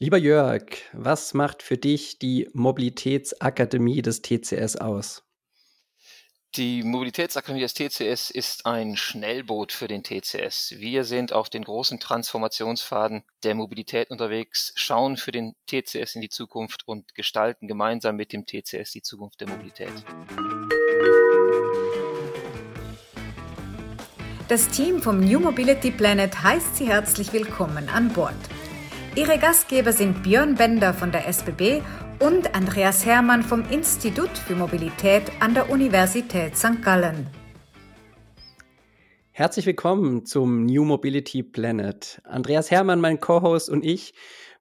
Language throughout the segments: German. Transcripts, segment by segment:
Lieber Jörg, was macht für dich die Mobilitätsakademie des TCS aus? Die Mobilitätsakademie des TCS ist ein Schnellboot für den TCS. Wir sind auf den großen Transformationspfaden der Mobilität unterwegs, schauen für den TCS in die Zukunft und gestalten gemeinsam mit dem TCS die Zukunft der Mobilität. Das Team vom New Mobility Planet heißt Sie herzlich willkommen an Bord. Ihre Gastgeber sind Björn Bender von der SBB und Andreas Hermann vom Institut für Mobilität an der Universität St. Gallen. Herzlich willkommen zum New Mobility Planet. Andreas Hermann, mein Co-Host und ich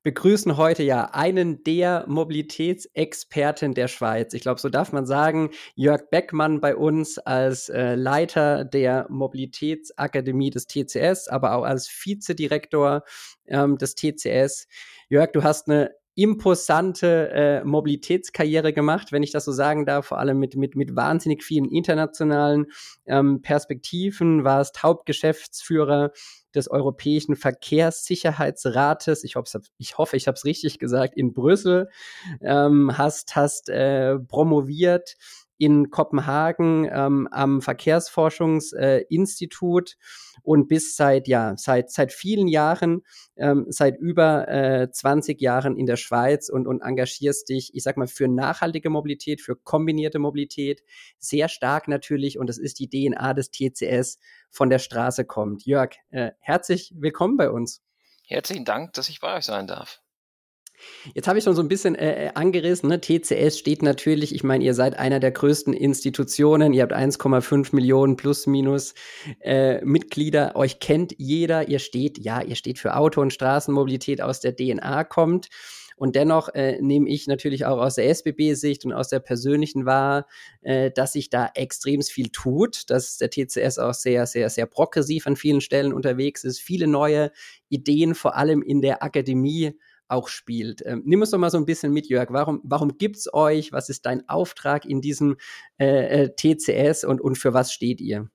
begrüßen heute ja einen der Mobilitätsexperten der Schweiz. Ich glaube, so darf man sagen, Jörg Beckmann bei uns als äh, Leiter der Mobilitätsakademie des TCS, aber auch als Vizedirektor ähm, des TCS. Jörg, du hast eine imposante äh, Mobilitätskarriere gemacht, wenn ich das so sagen darf, vor allem mit, mit, mit wahnsinnig vielen internationalen ähm, Perspektiven, warst Hauptgeschäftsführer des Europäischen Verkehrssicherheitsrates, ich, hoffe, ich hoffe, ich habe es richtig gesagt, in Brüssel, ähm, hast, hast äh, promoviert in Kopenhagen ähm, am Verkehrsforschungsinstitut und bis seit ja seit seit vielen Jahren, ähm, seit über äh, 20 Jahren in der Schweiz und und engagierst dich, ich sag mal für nachhaltige Mobilität, für kombinierte Mobilität sehr stark natürlich und das ist die DNA des TCS von der Straße kommt. Jörg, äh, herzlich willkommen bei uns. Herzlichen Dank, dass ich bei euch sein darf. Jetzt habe ich schon so ein bisschen äh, äh angerissen. Ne? TCS steht natürlich, ich meine, ihr seid einer der größten Institutionen. Ihr habt 1,5 Millionen plus minus äh, Mitglieder. Euch kennt jeder. Ihr steht, ja, ihr steht für Auto- und Straßenmobilität aus der DNA kommt. Und dennoch äh, nehme ich natürlich auch aus der SBB-Sicht und aus der persönlichen wahr, äh, dass sich da extrem viel tut, dass der TCS auch sehr, sehr, sehr progressiv an vielen Stellen unterwegs ist, viele neue Ideen, vor allem in der Akademie auch spielt. Ähm, nimm uns doch mal so ein bisschen mit, Jörg. Warum, warum gibt es euch? Was ist dein Auftrag in diesem äh, äh TCS und, und für was steht ihr?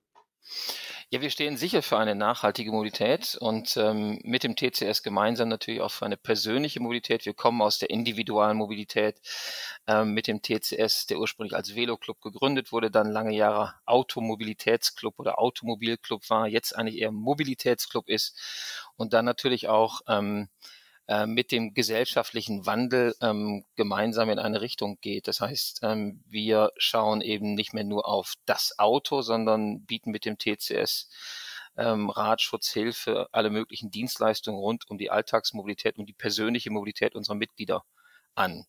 Ja, wir stehen sicher für eine nachhaltige Mobilität und ähm, mit dem TCS gemeinsam natürlich auch für eine persönliche Mobilität. Wir kommen aus der individualen Mobilität ähm, mit dem TCS, der ursprünglich als Veloclub gegründet wurde, dann lange Jahre Automobilitätsclub oder Automobilclub war, jetzt eigentlich eher Mobilitätsclub ist und dann natürlich auch ähm, äh, mit dem gesellschaftlichen Wandel ähm, gemeinsam in eine Richtung geht. Das heißt, ähm, wir schauen eben nicht mehr nur auf das Auto, sondern bieten mit dem TCS ähm, Radschutz, Hilfe, alle möglichen Dienstleistungen rund um die Alltagsmobilität und die persönliche Mobilität unserer Mitglieder an.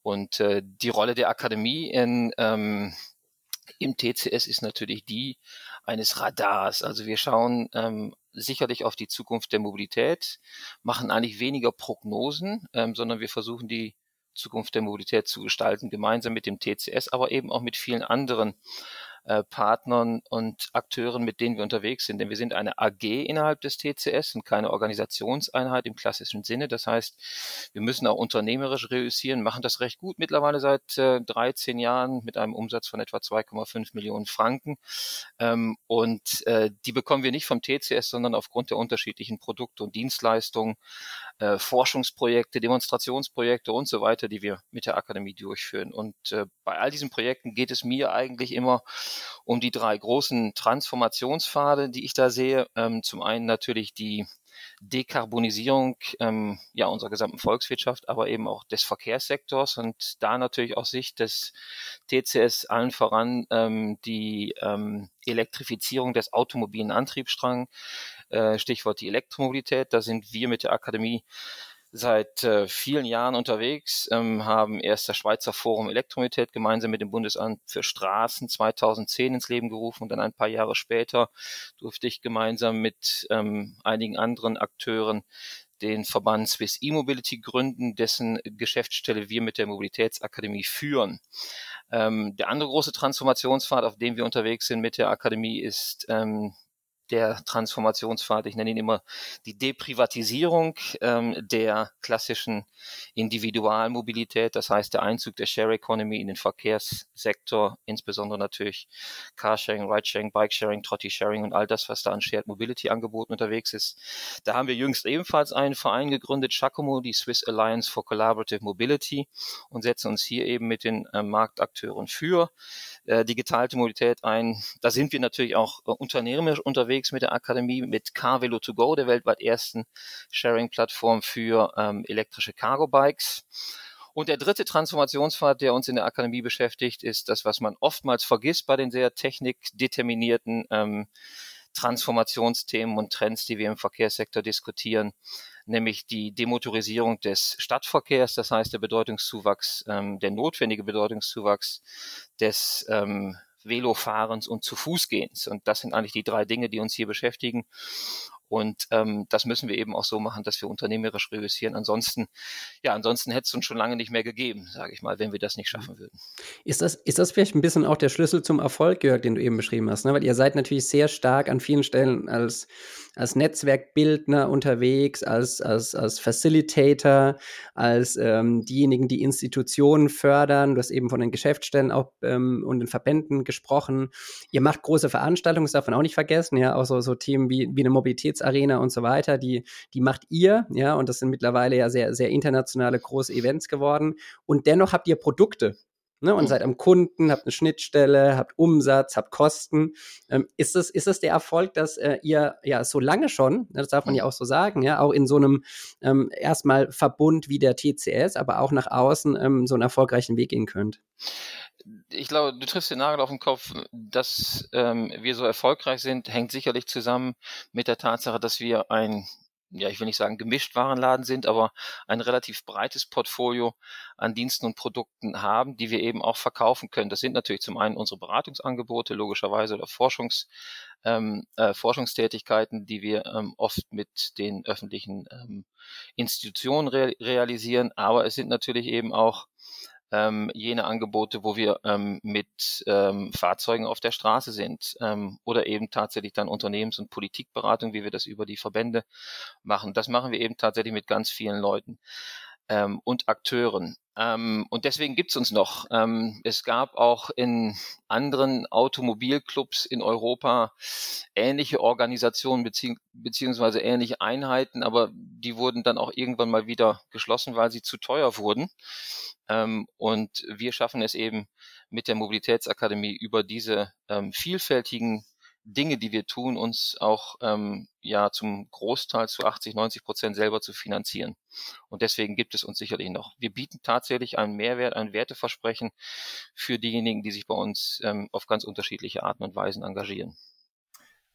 Und äh, die Rolle der Akademie in, ähm, im TCS ist natürlich die eines Radars. Also wir schauen ähm, sicherlich auf die Zukunft der Mobilität, machen eigentlich weniger Prognosen, ähm, sondern wir versuchen die Zukunft der Mobilität zu gestalten, gemeinsam mit dem TCS, aber eben auch mit vielen anderen äh, Partnern und Akteuren, mit denen wir unterwegs sind. Denn wir sind eine AG innerhalb des TCS und keine Organisationseinheit im klassischen Sinne. Das heißt, wir müssen auch unternehmerisch reüssieren, machen das recht gut mittlerweile seit äh, 13 Jahren mit einem Umsatz von etwa 2,5 Millionen Franken. Ähm, und äh, die bekommen wir nicht vom TCS, sondern aufgrund der unterschiedlichen Produkte und Dienstleistungen, äh, Forschungsprojekte, Demonstrationsprojekte und so weiter, die wir mit der Akademie durchführen. Und äh, bei all diesen Projekten geht es mir eigentlich immer um die drei großen Transformationspfade, die ich da sehe. Ähm, zum einen natürlich die Dekarbonisierung ähm, ja unserer gesamten Volkswirtschaft, aber eben auch des Verkehrssektors und da natürlich aus Sicht des TCS allen voran ähm, die ähm, Elektrifizierung des automobilen Antriebsstrangs, äh, Stichwort die Elektromobilität. Da sind wir mit der Akademie seit äh, vielen Jahren unterwegs, ähm, haben erst das Schweizer Forum Elektromobilität gemeinsam mit dem Bundesamt für Straßen 2010 ins Leben gerufen und dann ein paar Jahre später durfte ich gemeinsam mit ähm, einigen anderen Akteuren den Verband Swiss E-Mobility gründen, dessen Geschäftsstelle wir mit der Mobilitätsakademie führen. Ähm, der andere große Transformationspfad, auf dem wir unterwegs sind mit der Akademie, ist ähm, der Transformationspfad, ich nenne ihn immer die Deprivatisierung ähm, der klassischen Individualmobilität, das heißt der Einzug der Share Economy in den Verkehrssektor, insbesondere natürlich Carsharing, Ridesharing, Bikesharing, Trotti-Sharing und all das, was da an Shared Mobility Angeboten unterwegs ist. Da haben wir jüngst ebenfalls einen Verein gegründet, Chacomo, die Swiss Alliance for Collaborative Mobility und setzen uns hier eben mit den äh, Marktakteuren für äh, die geteilte Mobilität ein. Da sind wir natürlich auch äh, unternehmerisch unterwegs mit der Akademie, mit Carvelo 2 Go, der weltweit ersten Sharing-Plattform für ähm, elektrische Cargo-Bikes. Und der dritte Transformationspfad, der uns in der Akademie beschäftigt, ist das, was man oftmals vergisst bei den sehr technikdeterminierten ähm, Transformationsthemen und Trends, die wir im Verkehrssektor diskutieren, nämlich die Demotorisierung des Stadtverkehrs, das heißt der Bedeutungszuwachs, ähm, der notwendige Bedeutungszuwachs des ähm, Velofahrens und zu Fußgehens. Und das sind eigentlich die drei Dinge, die uns hier beschäftigen. Und ähm, das müssen wir eben auch so machen, dass wir unternehmerisch reüssieren. Ansonsten, ja, ansonsten hätte es uns schon lange nicht mehr gegeben, sage ich mal, wenn wir das nicht schaffen würden. Ist das, ist das vielleicht ein bisschen auch der Schlüssel zum Erfolg, Jörg, den du eben beschrieben hast? Ne? Weil ihr seid natürlich sehr stark an vielen Stellen als, als Netzwerkbildner unterwegs, als, als, als Facilitator, als ähm, diejenigen, die Institutionen fördern. Du hast eben von den Geschäftsstellen auch ähm, und den Verbänden gesprochen. Ihr macht große Veranstaltungen, das darf man auch nicht vergessen, ja, auch so, so Themen wie, wie eine Mobilitäts Arena und so weiter, die, die macht ihr, ja, und das sind mittlerweile ja sehr, sehr internationale große Events geworden. Und dennoch habt ihr Produkte, Ne, und mhm. seid am Kunden, habt eine Schnittstelle, habt Umsatz, habt Kosten. Ähm, ist, es, ist es der Erfolg, dass äh, ihr ja so lange schon, ne, das darf man ja mhm. auch so sagen, ja, auch in so einem ähm, erstmal Verbund wie der TCS, aber auch nach außen ähm, so einen erfolgreichen Weg gehen könnt? ich glaube, du triffst den Nagel auf den Kopf. Dass ähm, wir so erfolgreich sind, hängt sicherlich zusammen mit der Tatsache, dass wir ein, ja, ich will nicht sagen gemischt Warenladen sind, aber ein relativ breites Portfolio an Diensten und Produkten haben, die wir eben auch verkaufen können. Das sind natürlich zum einen unsere Beratungsangebote, logischerweise, oder Forschungs, ähm, äh, Forschungstätigkeiten, die wir ähm, oft mit den öffentlichen ähm, Institutionen re realisieren, aber es sind natürlich eben auch ähm, jene Angebote, wo wir ähm, mit ähm, Fahrzeugen auf der Straße sind ähm, oder eben tatsächlich dann Unternehmens- und Politikberatung, wie wir das über die Verbände machen. Das machen wir eben tatsächlich mit ganz vielen Leuten ähm, und Akteuren. Ähm, und deswegen gibt's uns noch. Ähm, es gab auch in anderen Automobilclubs in Europa ähnliche Organisationen bezieh beziehungsweise ähnliche Einheiten, aber die wurden dann auch irgendwann mal wieder geschlossen, weil sie zu teuer wurden. Ähm, und wir schaffen es eben mit der Mobilitätsakademie über diese ähm, vielfältigen Dinge, die wir tun, uns auch ähm, ja zum Großteil zu 80, 90 Prozent selber zu finanzieren. Und deswegen gibt es uns sicherlich noch. Wir bieten tatsächlich einen Mehrwert, ein Werteversprechen für diejenigen, die sich bei uns ähm, auf ganz unterschiedliche Arten und Weisen engagieren.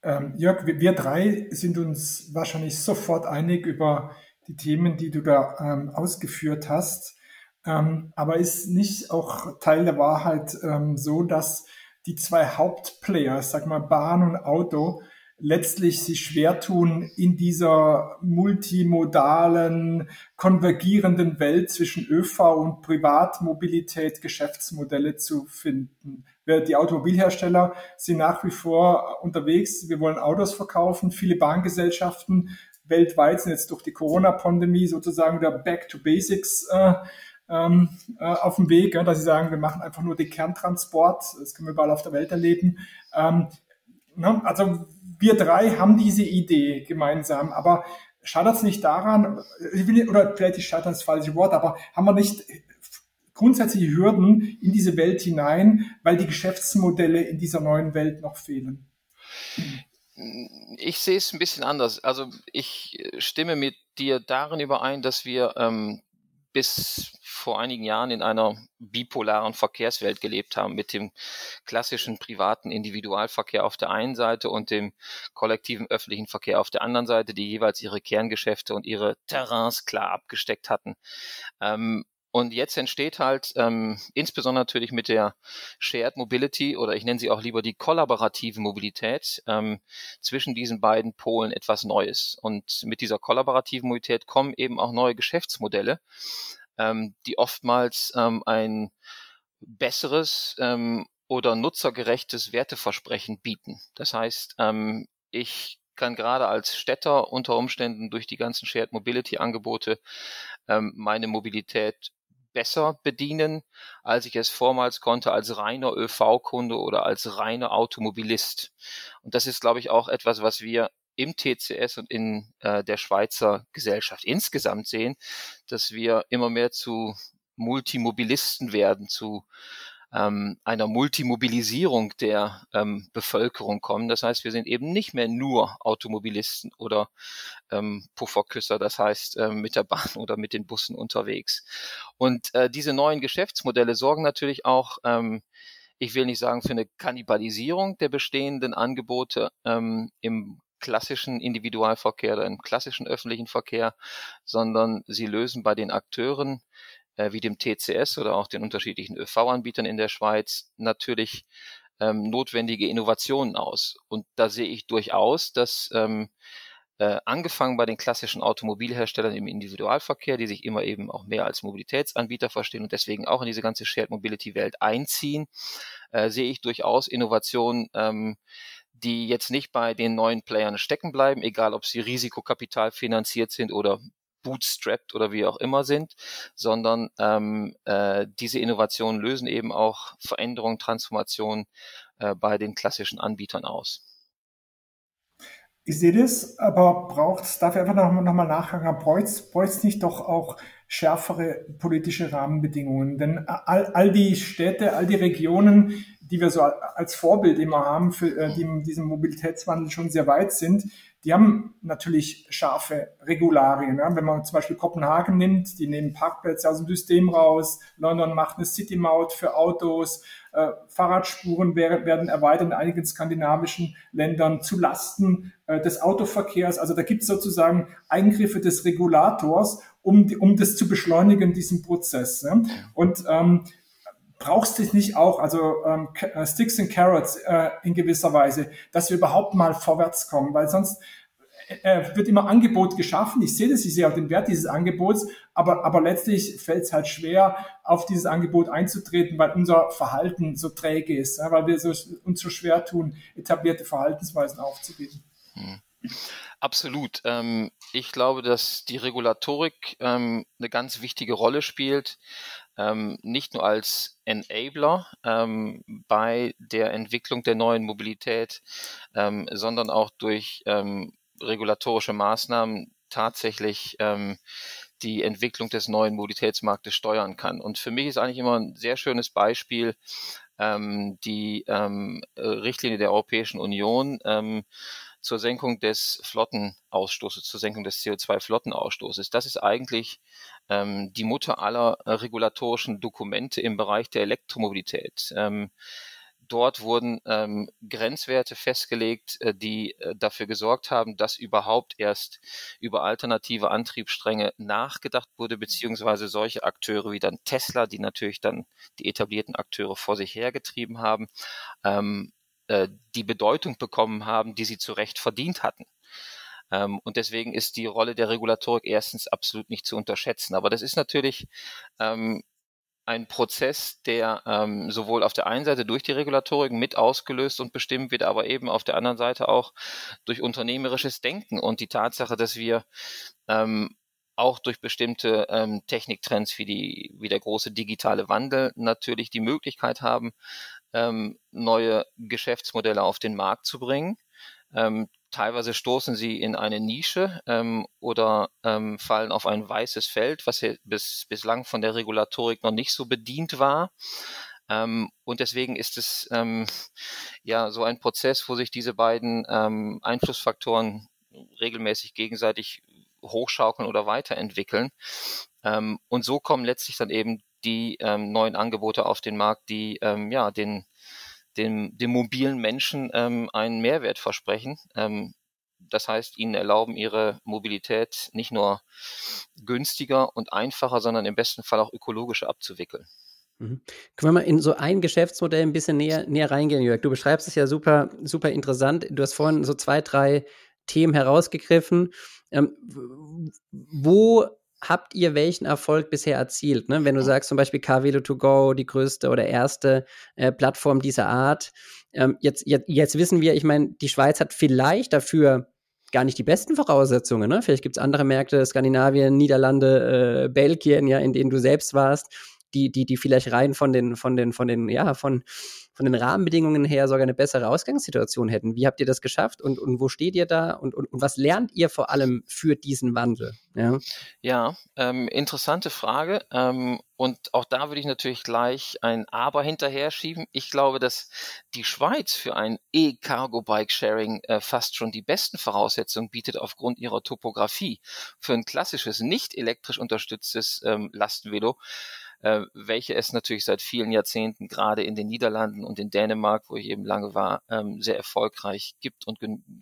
Ähm, Jörg, wir drei sind uns wahrscheinlich sofort einig über die Themen, die du da ähm, ausgeführt hast. Ähm, aber ist nicht auch Teil der Wahrheit ähm, so, dass die zwei Hauptplayer, sag mal Bahn und Auto, letztlich sich schwer tun, in dieser multimodalen, konvergierenden Welt zwischen ÖV und Privatmobilität Geschäftsmodelle zu finden. Die Automobilhersteller sind nach wie vor unterwegs. Wir wollen Autos verkaufen. Viele Bahngesellschaften weltweit sind jetzt durch die Corona-Pandemie sozusagen der Back to Basics äh, ähm, äh, auf dem Weg, ja, dass sie sagen, wir machen einfach nur den Kerntransport, das können wir überall auf der Welt erleben. Ähm, ne, also wir drei haben diese Idee gemeinsam, aber scheitert es nicht daran, oder vielleicht ist das falsche Wort, aber haben wir nicht grundsätzliche Hürden in diese Welt hinein, weil die Geschäftsmodelle in dieser neuen Welt noch fehlen? Ich sehe es ein bisschen anders. Also ich stimme mit dir darin überein, dass wir ähm, bis vor einigen Jahren in einer bipolaren Verkehrswelt gelebt haben, mit dem klassischen privaten Individualverkehr auf der einen Seite und dem kollektiven öffentlichen Verkehr auf der anderen Seite, die jeweils ihre Kerngeschäfte und ihre Terrains klar abgesteckt hatten. Ähm, und jetzt entsteht halt ähm, insbesondere natürlich mit der Shared Mobility oder ich nenne sie auch lieber die kollaborative Mobilität ähm, zwischen diesen beiden Polen etwas Neues. Und mit dieser kollaborativen Mobilität kommen eben auch neue Geschäftsmodelle, ähm, die oftmals ähm, ein besseres ähm, oder nutzergerechtes Werteversprechen bieten. Das heißt, ähm, ich kann gerade als Städter unter Umständen durch die ganzen Shared Mobility Angebote ähm, meine Mobilität besser bedienen, als ich es vormals konnte als reiner ÖV-Kunde oder als reiner Automobilist. Und das ist, glaube ich, auch etwas, was wir im TCS und in äh, der Schweizer Gesellschaft insgesamt sehen, dass wir immer mehr zu Multimobilisten werden, zu ähm, einer Multimobilisierung der ähm, Bevölkerung kommen. Das heißt, wir sind eben nicht mehr nur Automobilisten oder ähm, Pufferküsser, das heißt ähm, mit der Bahn oder mit den Bussen unterwegs. Und äh, diese neuen Geschäftsmodelle sorgen natürlich auch ähm, ich will nicht sagen für eine Kannibalisierung der bestehenden Angebote ähm, im klassischen Individualverkehr oder im klassischen öffentlichen Verkehr, sondern sie lösen bei den Akteuren äh, wie dem TCS oder auch den unterschiedlichen ÖV-Anbietern in der Schweiz natürlich ähm, notwendige Innovationen aus. Und da sehe ich durchaus, dass ähm, äh, angefangen bei den klassischen Automobilherstellern im Individualverkehr, die sich immer eben auch mehr als Mobilitätsanbieter verstehen und deswegen auch in diese ganze Shared Mobility Welt einziehen, äh, sehe ich durchaus Innovationen, ähm, die jetzt nicht bei den neuen Playern stecken bleiben, egal ob sie Risikokapital finanziert sind oder bootstrapped oder wie auch immer sind, sondern ähm, äh, diese Innovationen lösen eben auch Veränderungen, Transformationen äh, bei den klassischen Anbietern aus. Ich sehe das, aber braucht es, darf ich einfach nochmal noch mal nachhaken, braucht es nicht doch auch schärfere politische Rahmenbedingungen? Denn all, all die Städte, all die Regionen, die wir so als Vorbild immer haben, für, äh, die in diesem Mobilitätswandel schon sehr weit sind, die haben natürlich scharfe Regularien. Ja. Wenn man zum Beispiel Kopenhagen nimmt, die nehmen Parkplätze aus dem System raus, London macht eine City-Maut für Autos, äh, Fahrradspuren werden erweitert in einigen skandinavischen Ländern zu Lasten äh, des Autoverkehrs. Also da gibt es sozusagen Eingriffe des Regulators, um, um das zu beschleunigen, diesen Prozess. Ja. Und ähm, brauchst du nicht auch, also ähm, äh, Sticks and Carrots äh, in gewisser Weise, dass wir überhaupt mal vorwärts kommen, weil sonst äh, wird immer Angebot geschaffen. Ich sehe das, ich sehe auch den Wert dieses Angebots, aber, aber letztlich fällt es halt schwer, auf dieses Angebot einzutreten, weil unser Verhalten so träge ist, ja, weil wir so, uns so schwer tun, etablierte Verhaltensweisen aufzugeben. Hm. Absolut. Ähm, ich glaube, dass die Regulatorik ähm, eine ganz wichtige Rolle spielt ähm, nicht nur als Enabler ähm, bei der Entwicklung der neuen Mobilität, ähm, sondern auch durch ähm, regulatorische Maßnahmen tatsächlich ähm, die Entwicklung des neuen Mobilitätsmarktes steuern kann. Und für mich ist eigentlich immer ein sehr schönes Beispiel ähm, die Richtlinie der Europäischen Union, zur Senkung des Flottenausstoßes, zur Senkung des CO2-Flottenausstoßes. Das ist eigentlich ähm, die Mutter aller äh, regulatorischen Dokumente im Bereich der Elektromobilität. Ähm, dort wurden ähm, Grenzwerte festgelegt, äh, die äh, dafür gesorgt haben, dass überhaupt erst über alternative Antriebsstränge nachgedacht wurde, beziehungsweise solche Akteure wie dann Tesla, die natürlich dann die etablierten Akteure vor sich hergetrieben haben, ähm, äh, die Bedeutung bekommen haben, die sie zu Recht verdient hatten. Ähm, und deswegen ist die Rolle der Regulatorik erstens absolut nicht zu unterschätzen. Aber das ist natürlich ähm, ein Prozess, der ähm, sowohl auf der einen Seite durch die Regulatorik mit ausgelöst und bestimmt wird, aber eben auf der anderen Seite auch durch unternehmerisches Denken und die Tatsache, dass wir ähm, auch durch bestimmte ähm, Techniktrends wie die wie der große digitale Wandel natürlich die Möglichkeit haben, ähm, neue Geschäftsmodelle auf den Markt zu bringen. Ähm, teilweise stoßen sie in eine Nische ähm, oder ähm, fallen auf ein weißes Feld, was bis, bislang von der Regulatorik noch nicht so bedient war. Ähm, und deswegen ist es ähm, ja so ein Prozess, wo sich diese beiden ähm, Einflussfaktoren regelmäßig gegenseitig hochschaukeln oder weiterentwickeln. Ähm, und so kommen letztlich dann eben die ähm, neuen Angebote auf den Markt, die ähm, ja den, den, den mobilen Menschen ähm, einen Mehrwert versprechen. Ähm, das heißt, ihnen erlauben, ihre Mobilität nicht nur günstiger und einfacher, sondern im besten Fall auch ökologischer abzuwickeln. Mhm. Können wir mal in so ein Geschäftsmodell ein bisschen näher, näher reingehen, Jörg? Du beschreibst es ja super, super interessant. Du hast vorhin so zwei, drei Themen herausgegriffen. Ähm, wo habt ihr welchen Erfolg bisher erzielt? Ne? Wenn du sagst zum Beispiel KWelo 2 go, die größte oder erste äh, Plattform dieser Art, Ähm, jetzt, jetzt, jetzt wissen wir, ich meine, die Schweiz hat vielleicht dafür gar nicht die besten Voraussetzungen. Ne? Vielleicht gibt es andere Märkte, Skandinavien, Niederlande, äh, Belgien, ja, in denen du selbst warst, die, die, die vielleicht rein von den, von den, von den, ja, von, von den Rahmenbedingungen her sogar eine bessere Ausgangssituation hätten. Wie habt ihr das geschafft und, und wo steht ihr da und, und, und was lernt ihr vor allem für diesen Wandel? Ja, ja ähm, interessante Frage. Ähm, und auch da würde ich natürlich gleich ein Aber hinterher schieben. Ich glaube, dass die Schweiz für ein E-Cargo-Bike-Sharing äh, fast schon die besten Voraussetzungen bietet aufgrund ihrer Topografie. Für ein klassisches, nicht elektrisch unterstütztes ähm, Lastenvelo äh, welche es natürlich seit vielen Jahrzehnten gerade in den Niederlanden und in Dänemark, wo ich eben lange war, ähm, sehr erfolgreich gibt und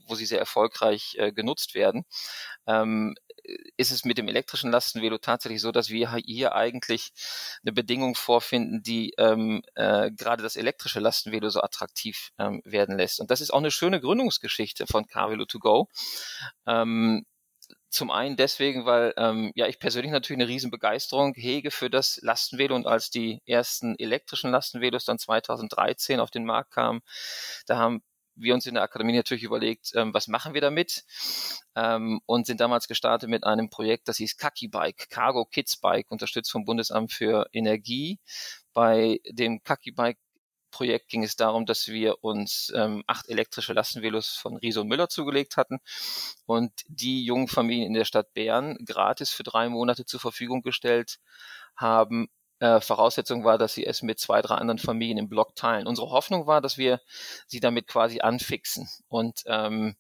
wo sie sehr erfolgreich äh, genutzt werden. Ähm, ist es mit dem elektrischen Lastenvelo tatsächlich so, dass wir hier eigentlich eine Bedingung vorfinden, die ähm, äh, gerade das elektrische Lastenvelo so attraktiv ähm, werden lässt. Und das ist auch eine schöne Gründungsgeschichte von Carvelo to go. Ähm, zum einen deswegen, weil ähm, ja ich persönlich natürlich eine Riesenbegeisterung hege für das Lastenvelo und als die ersten elektrischen Lastenvelos dann 2013 auf den Markt kamen, da haben wir uns in der Akademie natürlich überlegt, ähm, was machen wir damit ähm, und sind damals gestartet mit einem Projekt, das hieß Kaki Bike, Cargo Kids Bike, unterstützt vom Bundesamt für Energie. Bei dem Kaki Bike Projekt ging es darum, dass wir uns ähm, acht elektrische Lastenvelos von und Müller zugelegt hatten und die jungen Familien in der Stadt Bern gratis für drei Monate zur Verfügung gestellt haben. Äh, Voraussetzung war, dass sie es mit zwei, drei anderen Familien im Block teilen. Unsere Hoffnung war, dass wir sie damit quasi anfixen und ähm,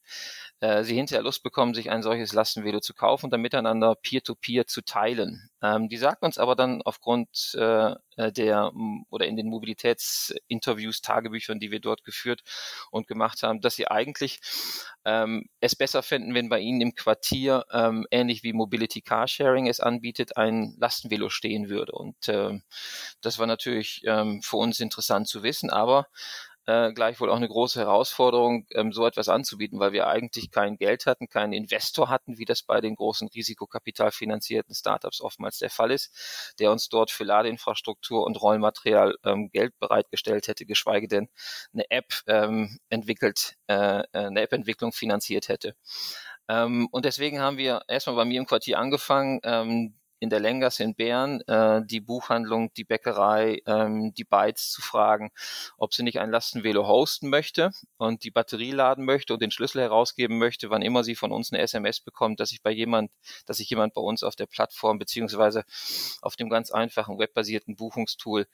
äh, sie hinterher Lust bekommen, sich ein solches Lastenvelo zu kaufen und dann miteinander peer-to-peer -peer zu teilen. Ähm, die sagt uns aber dann aufgrund äh, äh der oder in den Mobilitätsinterviews, Tagebüchern, die wir dort geführt und gemacht haben, dass sie eigentlich ähm, es besser finden, wenn bei ihnen im Quartier ähm, ähnlich wie Mobility Carsharing es anbietet, ein Lastenvelo stehen würde. Und äh, das war natürlich ähm, für uns interessant zu wissen, aber äh, gleichwohl auch eine große Herausforderung, ähm, so etwas anzubieten, weil wir eigentlich kein Geld hatten, keinen Investor hatten, wie das bei den großen risikokapitalfinanzierten Startups oftmals der Fall ist, der uns dort für Ladeinfrastruktur und Rollmaterial ähm, Geld bereitgestellt hätte, geschweige denn eine App ähm, entwickelt, äh, äh eine App-Entwicklung finanziert hätte. Ähm, und deswegen haben wir erstmal bei mir im Quartier angefangen, ähm, in der Lengers in Bern äh, die Buchhandlung, die Bäckerei, ähm, die Bytes zu fragen, ob sie nicht ein Lastenvelo hosten möchte und die Batterie laden möchte und den Schlüssel herausgeben möchte, wann immer sie von uns eine SMS bekommt, dass sich bei jemand, dass sich jemand bei uns auf der Plattform beziehungsweise auf dem ganz einfachen webbasierten Buchungstool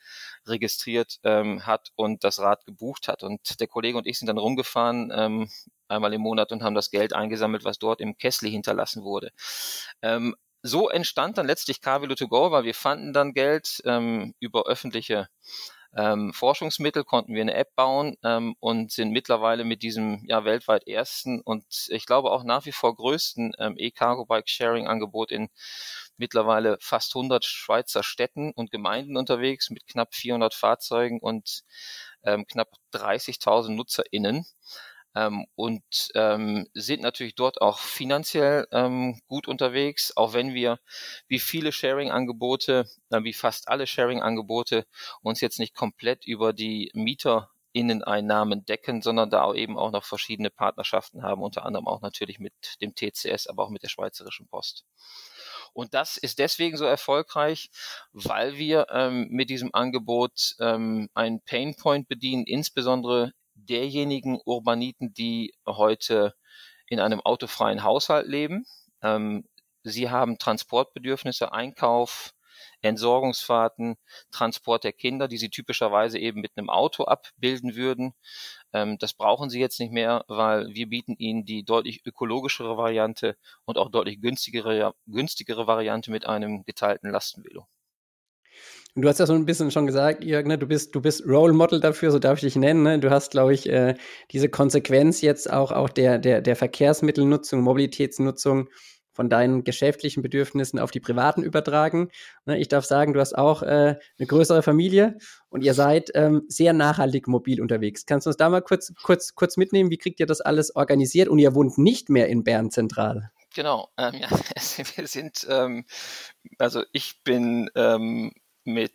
registriert ähm, hat und das Rad gebucht hat. Und der Kollege und ich sind dann rumgefahren, ähm, einmal im Monat und haben das Geld eingesammelt, was dort im Kessel hinterlassen wurde. Ähm, so entstand dann letztlich Carvelo to go, weil wir fanden dann Geld ähm, über öffentliche ähm, Forschungsmittel, konnten wir eine App bauen ähm, und sind mittlerweile mit diesem ja weltweit ersten und ich glaube auch nach wie vor größten ähm, E-Cargo Bike Sharing Angebot in mittlerweile fast 100 Schweizer Städten und Gemeinden unterwegs mit knapp 400 Fahrzeugen und ähm, knapp 30.000 NutzerInnen ähm, und ähm, sind natürlich dort auch finanziell ähm, gut unterwegs, auch wenn wir wie viele Sharing-Angebote, äh, wie fast alle Sharing-Angebote uns jetzt nicht komplett über die Mieter Inneneinnahmen decken, sondern da eben auch noch verschiedene Partnerschaften haben, unter anderem auch natürlich mit dem TCS, aber auch mit der Schweizerischen Post. Und das ist deswegen so erfolgreich, weil wir ähm, mit diesem Angebot ähm, einen Painpoint bedienen, insbesondere derjenigen Urbaniten, die heute in einem autofreien Haushalt leben. Ähm, sie haben Transportbedürfnisse, Einkauf, Entsorgungsfahrten, Transport der Kinder, die sie typischerweise eben mit einem Auto abbilden würden. Ähm, das brauchen sie jetzt nicht mehr, weil wir bieten ihnen die deutlich ökologischere Variante und auch deutlich günstigere, günstigere Variante mit einem geteilten Lastenvelo. Du hast ja so ein bisschen schon gesagt, Jörg, ne, du bist, du bist Role Model dafür, so darf ich dich nennen. Ne? Du hast, glaube ich, äh, diese Konsequenz jetzt auch, auch der, der, der Verkehrsmittelnutzung, Mobilitätsnutzung von deinen geschäftlichen Bedürfnissen auf die privaten übertragen. Ne? Ich darf sagen, du hast auch äh, eine größere Familie und ihr seid ähm, sehr nachhaltig mobil unterwegs. Kannst du uns da mal kurz, kurz, kurz mitnehmen? Wie kriegt ihr das alles organisiert? Und ihr wohnt nicht mehr in Bern zentral. Genau, ähm, ja, wir sind, ähm, also ich bin ähm, mit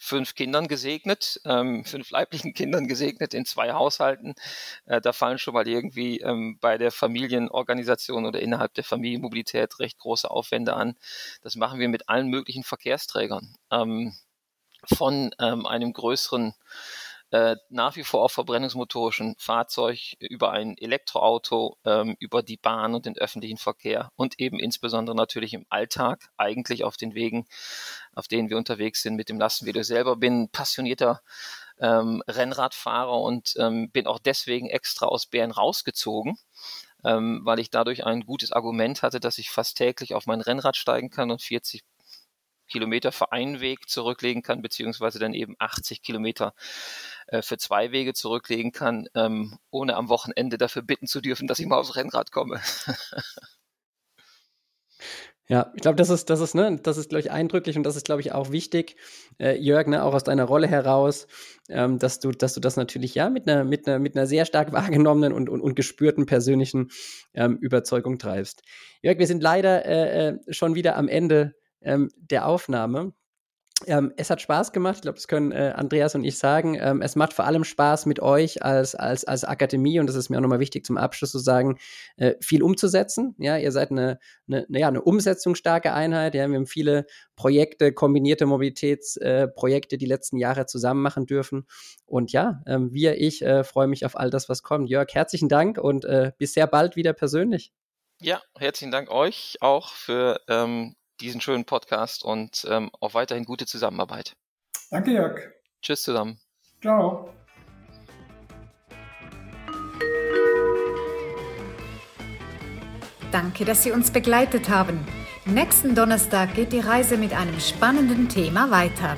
fünf Kindern gesegnet, ähm, fünf leiblichen Kindern gesegnet in zwei Haushalten. Äh, da fallen schon mal irgendwie ähm, bei der Familienorganisation oder innerhalb der Familienmobilität recht große Aufwände an. Das machen wir mit allen möglichen Verkehrsträgern. Ähm, von ähm, einem größeren äh, nach wie vor auf verbrennungsmotorischen Fahrzeug, über ein Elektroauto, ähm, über die Bahn und den öffentlichen Verkehr und eben insbesondere natürlich im Alltag, eigentlich auf den Wegen, auf denen wir unterwegs sind mit dem Lastenvelo. Selber bin passionierter ähm, Rennradfahrer und ähm, bin auch deswegen extra aus Bern rausgezogen. Ähm, weil ich dadurch ein gutes Argument hatte, dass ich fast täglich auf mein Rennrad steigen kann und 40 Kilometer für einen Weg zurücklegen kann, beziehungsweise dann eben 80 Kilometer äh, für zwei Wege zurücklegen kann, ähm, ohne am Wochenende dafür bitten zu dürfen, dass ich mal aufs Rennrad komme. Ja, ich glaube, das ist, das ist, ne, das ist, glaube ich, eindrücklich und das ist, glaube ich, auch wichtig, äh, Jörg, ne, auch aus deiner Rolle heraus, ähm, dass du, dass du das natürlich ja mit einer, mit einer, mit einer sehr stark wahrgenommenen und, und, und gespürten persönlichen ähm, Überzeugung treibst. Jörg, wir sind leider äh, äh schon wieder am Ende ähm, der Aufnahme. Ähm, es hat Spaß gemacht, ich glaube, das können äh, Andreas und ich sagen. Ähm, es macht vor allem Spaß mit euch als, als, als Akademie und das ist mir auch nochmal wichtig zum Abschluss zu sagen, äh, viel umzusetzen. Ja, ihr seid eine, eine, ja, eine umsetzungsstarke Einheit. Ja, wir haben viele Projekte, kombinierte Mobilitätsprojekte äh, die letzten Jahre zusammen machen dürfen. Und ja, ähm, wir, ich äh, freue mich auf all das, was kommt. Jörg, herzlichen Dank und äh, bis sehr bald wieder persönlich. Ja, herzlichen Dank euch auch für ähm, diesen schönen Podcast und ähm, auch weiterhin gute Zusammenarbeit. Danke, Jörg. Tschüss zusammen. Ciao. Danke, dass Sie uns begleitet haben. Nächsten Donnerstag geht die Reise mit einem spannenden Thema weiter.